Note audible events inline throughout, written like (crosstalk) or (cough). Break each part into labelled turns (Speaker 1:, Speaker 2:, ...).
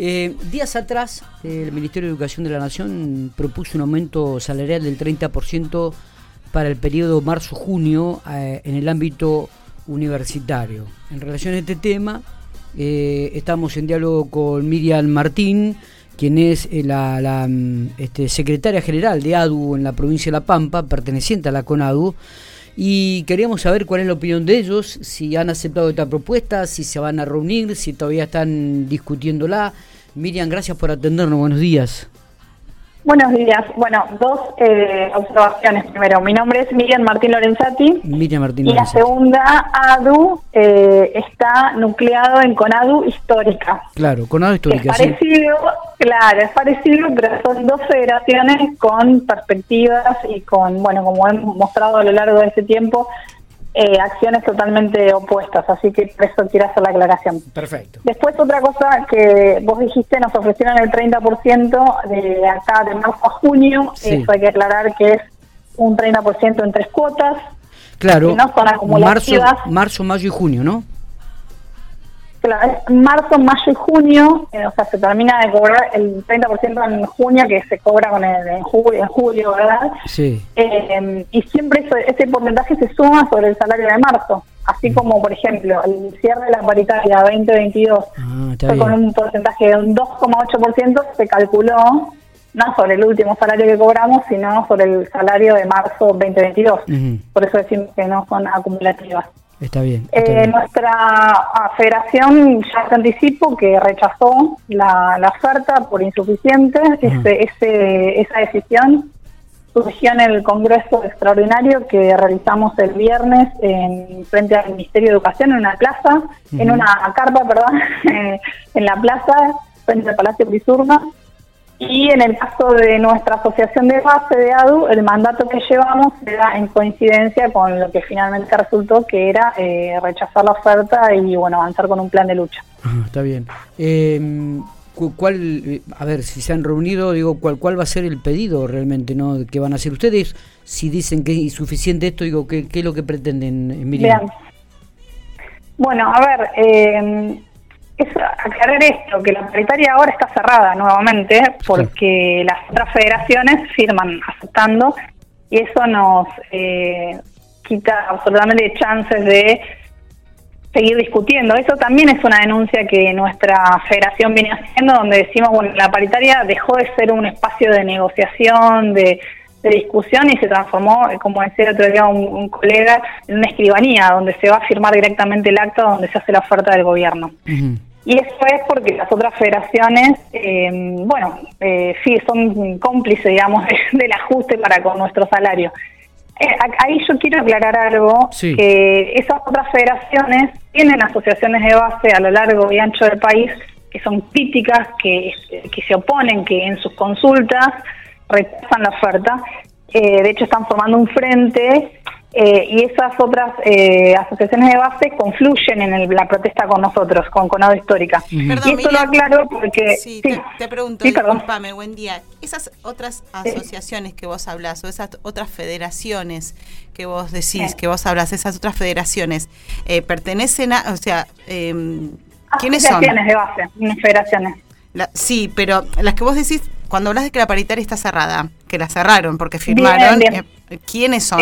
Speaker 1: Eh, días atrás, el Ministerio de Educación de la Nación propuso un aumento salarial del 30% para el periodo marzo-junio eh, en el ámbito universitario. En relación a este tema, eh, estamos en diálogo con Miriam Martín, quien es la, mm, este, secretaria general de ADU en la provincia de La Pampa, perteneciente a la CONADU y queríamos saber cuál es la opinión de ellos, si han aceptado esta propuesta, si se van a reunir, si todavía están discutiéndola. Miriam, gracias por atendernos, buenos días.
Speaker 2: Buenos días. Bueno, dos eh, observaciones primero. Mi nombre es Miriam Martín Lorenzati.
Speaker 1: Miriam Martín
Speaker 2: Y la segunda, ADU, eh, está nucleado en CONADU Histórica.
Speaker 1: Claro, CONADU Histórica.
Speaker 2: Es parecido, claro, es parecido, pero son dos federaciones con perspectivas y con, bueno, como hemos mostrado a lo largo de este tiempo, eh, acciones totalmente opuestas, así que por eso quiero hacer la aclaración.
Speaker 1: Perfecto.
Speaker 2: Después otra cosa que vos dijiste, nos ofrecieron el 30% de acá de marzo a junio, eso hay que aclarar que es un 30% en tres cuotas.
Speaker 1: Claro, no son marzo, marzo, mayo y junio, ¿no?
Speaker 2: Marzo, mayo y junio, eh, o sea, se termina de cobrar el 30% en junio, que se cobra con el, en, julio, en julio, ¿verdad?
Speaker 1: Sí.
Speaker 2: Eh, y siempre ese porcentaje se suma sobre el salario de marzo. Así como, por ejemplo, el cierre de la paritaria 2022 ah, fue con un porcentaje de un 2,8%, se calculó no sobre el último salario que cobramos, sino sobre el salario de marzo 2022. Por eso decimos que no son acumulativas.
Speaker 1: Está bien.
Speaker 2: Eh, nuestra ah, federación, ya te anticipo, que rechazó la, oferta por insuficiente. Ese, esa decisión surgió en el Congreso Extraordinario que realizamos el viernes en frente al Ministerio de Educación en una plaza, en una carpa, perdón, (laughs) en la plaza frente al Palacio Prisurna. Y en el caso de nuestra asociación de base de ADU, el mandato que llevamos era en coincidencia con lo que finalmente resultó, que era eh, rechazar la oferta y bueno avanzar con un plan de lucha.
Speaker 1: está bien. Eh, ¿Cuál, a ver, si se han reunido, digo, ¿cuál, cuál va a ser el pedido realmente, no? ¿Qué van a hacer ustedes? Si dicen que es insuficiente esto, digo, ¿qué, qué es lo que pretenden, Miriam?
Speaker 2: Bueno, a ver, eh, es aclarar esto, que la paritaria ahora está cerrada nuevamente porque las otras federaciones firman aceptando y eso nos eh, quita absolutamente chances de seguir discutiendo. Eso también es una denuncia que nuestra federación viene haciendo, donde decimos, bueno, la paritaria dejó de ser un espacio de negociación, de, discusión y se transformó, como decía el otro día un, colega, en una escribanía, donde se va a firmar directamente el acto donde se hace la oferta del gobierno. Y eso es porque las otras federaciones, eh, bueno, eh, sí, son cómplices, digamos, (laughs) del ajuste para con nuestro salario. Eh, ahí yo quiero aclarar algo, que esas otras federaciones tienen asociaciones de base a lo largo y ancho del país que son críticas, que, que se oponen, que en sus consultas rechazan la oferta. de hecho, están formando un frente eh, y esas otras eh, asociaciones de base confluyen en la protesta con nosotros, con Conado Histórica. y esto lo aclaro porque...
Speaker 3: Sí, te, pregunto, disculpame, buen día. Esas otras asociaciones que vos hablas o esas otras federaciones que vos decís, que vos hablas, esas otras federaciones, eh, pertenecen a, o sea, em, ¿quiénes son?
Speaker 2: Asociaciones de base, federaciones.
Speaker 3: sí, pero las que vos decís, cuando hablas de que la paritaria está cerrada, que la cerraron porque firmaron, ¿quiénes son?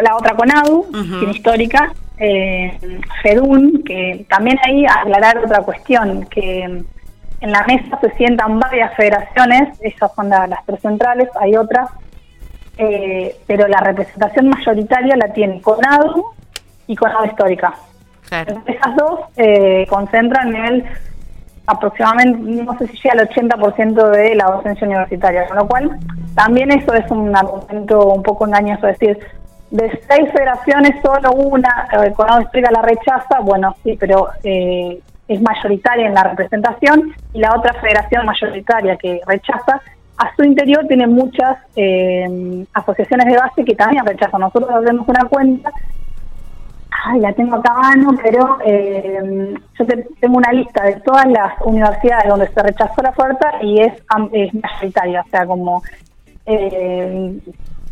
Speaker 2: La otra CONADU, uh histórica, eh, FEDUN, que también ahí aclarar otra cuestión, que en la mesa se sientan varias federaciones, esas son las tres centrales, hay otras, eh, pero la representación mayoritaria la tiene CONADU y CONADU histórica. esas dos eh, concentran el aproximadamente, no sé si llega al 80% de la docencia universitaria, con lo cual también eso es un argumento un poco engañoso, decir, de seis federaciones, solo una, eh, explica la rechaza, bueno, sí, pero eh, es mayoritaria en la representación, y la otra federación mayoritaria que rechaza, a su interior tiene muchas eh, asociaciones de base que también rechazan. Nosotros hacemos una cuenta, ay, la tengo acá a mano, pero eh, yo tengo una lista de todas las universidades donde se rechazó la oferta y es, es mayoritaria, o sea, como eh,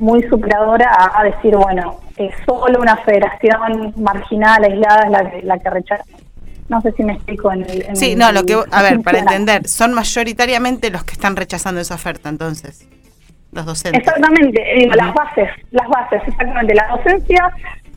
Speaker 2: muy superadora a, decir, bueno, es solo una federación marginal, aislada es la, la que rechaza. No sé si me explico en el...
Speaker 3: sí, no, lo que... A ver, para entender, son mayoritariamente los que están rechazando esa oferta, entonces, los docentes.
Speaker 2: Exactamente, digo, las bases, las bases, exactamente. La docencia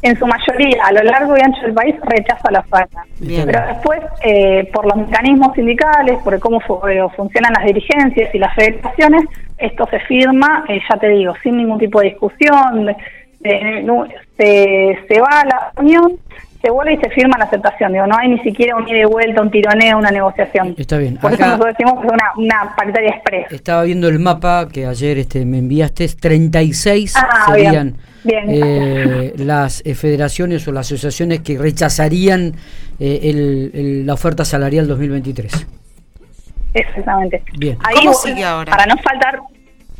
Speaker 2: en su mayoría a lo largo y ancho del país rechaza la oferta. Pero después, eh, por los mecanismos sindicales, por cómo eh, funcionan las dirigencias y las federaciones, esto se firma, eh, ya te digo, sin ningún tipo de discusión, se, se va a la reunión, se vuelve y se firma la aceptación. Digo, no hay ni siquiera un ida y vuelta, un tironeo, una negociación.
Speaker 1: Está bien.
Speaker 2: Por eso nosotros decimos que es una, una paritaria express.
Speaker 1: Estaba viendo el mapa que ayer este, me enviaste, 36 ah, serían eh, las eh, federaciones o las asociaciones que rechazarían eh, el, la oferta salarial 2023.
Speaker 2: Exactamente.
Speaker 3: Bien. ¿Cómo sigue ahora?
Speaker 2: Para no faltar,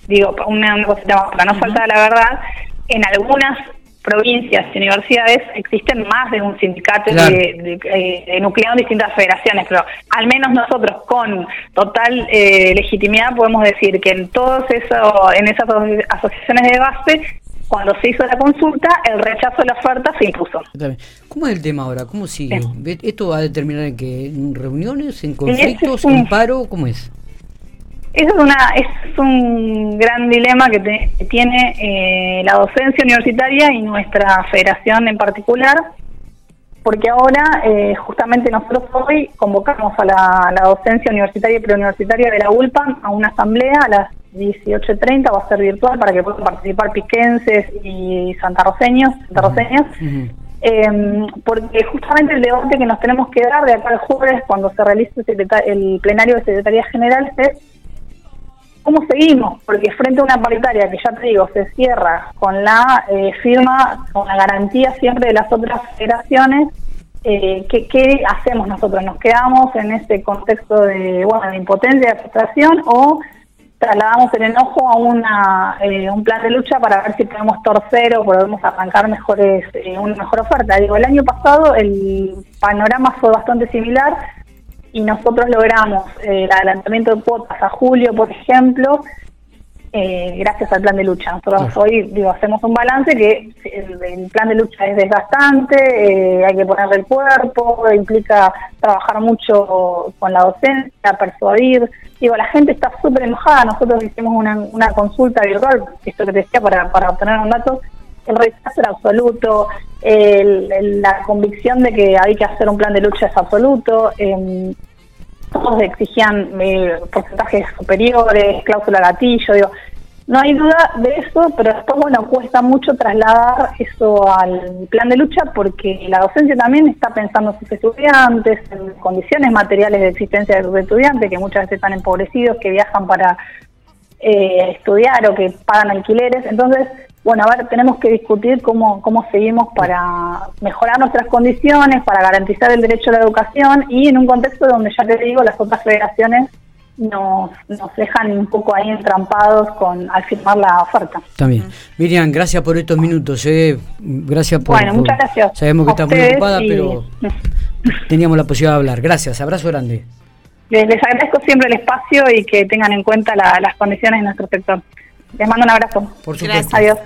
Speaker 2: digo, una, para no faltar la verdad, en algunas provincias y universidades existen más de un sindicato de, de, nucleado en distintas federaciones, pero al menos nosotros con total legitimidad podemos decir que en todos eso, en esas asociaciones de base cuando se hizo la consulta, el rechazo de la oferta se impuso.
Speaker 1: ¿Cómo es el tema ahora? ¿Cómo sigue? ¿Esto va a determinar en qué? ¿En reuniones, en conflictos, en paro? ¿Cómo es?
Speaker 2: Eso es, una, es un gran dilema que, tiene eh, la docencia universitaria y nuestra federación en particular, porque ahora eh, justamente nosotros hoy convocamos a la, la docencia universitaria y preuniversitaria de la ULPA a una asamblea a las 18.30 va a ser virtual para que puedan participar piquenses y santarroceños, santarroceñas, em, porque justamente el debate que nos tenemos que dar de acá al jueves, cuando se realice el plenario de Secretaría General, es cómo seguimos, porque frente a una paritaria que ya te digo, se cierra con la eh, firma, con la garantía siempre de las otras federaciones, eh, ¿qué, ¿qué, hacemos nosotros? ¿Nos quedamos en ese contexto de, bueno, de impotencia, de frustración o trasladamos el enojo a una, eh, un plan de lucha para ver si podemos torcer o podemos arrancar mejores eh, una mejor oferta. Digo, el año pasado el panorama fue bastante similar y nosotros logramos eh, el adelantamiento de cuotas a julio, por ejemplo, eh, gracias al plan de lucha. Nosotros hoy digo, hacemos un balance que el, plan de lucha es desgastante, eh, hay que ponerle el cuerpo, implica trabajar mucho con la docencia, persuadir. Digo, la gente está súper enojada. Nosotros hicimos una, una consulta virtual, esto que te decía, para, para obtener un dato. El rechazo era absoluto, la convicción de que hay que hacer un plan de lucha es absoluto. Eh, todos exigían eh, porcentajes superiores, cláusula gatillo, digo, no hay duda de eso, pero después, bueno, cuesta mucho trasladar eso al plan de lucha porque la docencia también está pensando en sus estudiantes, en condiciones materiales de existencia de sus estudiantes, que muchas veces están empobrecidos, que viajan para eh, estudiar o que pagan alquileres. Entonces, bueno, a ver, tenemos que discutir cómo, cómo seguimos para mejorar nuestras condiciones, para garantizar el derecho a la educación y en un contexto donde ya te digo, las otras federaciones nos, nos dejan un poco ahí entrampados con al firmar la oferta.
Speaker 1: También. Miriam, gracias por estos minutos. Eh. Gracias por.
Speaker 2: Bueno, muchas gracias.
Speaker 1: Sabemos que estás muy ocupada, pero (laughs) teníamos la posibilidad de hablar. Gracias, abrazo grande.
Speaker 2: Les, agradezco siempre el espacio y que tengan en cuenta las condiciones de nuestro sector. Les mando un abrazo.
Speaker 1: Por supuesto.
Speaker 2: Adiós.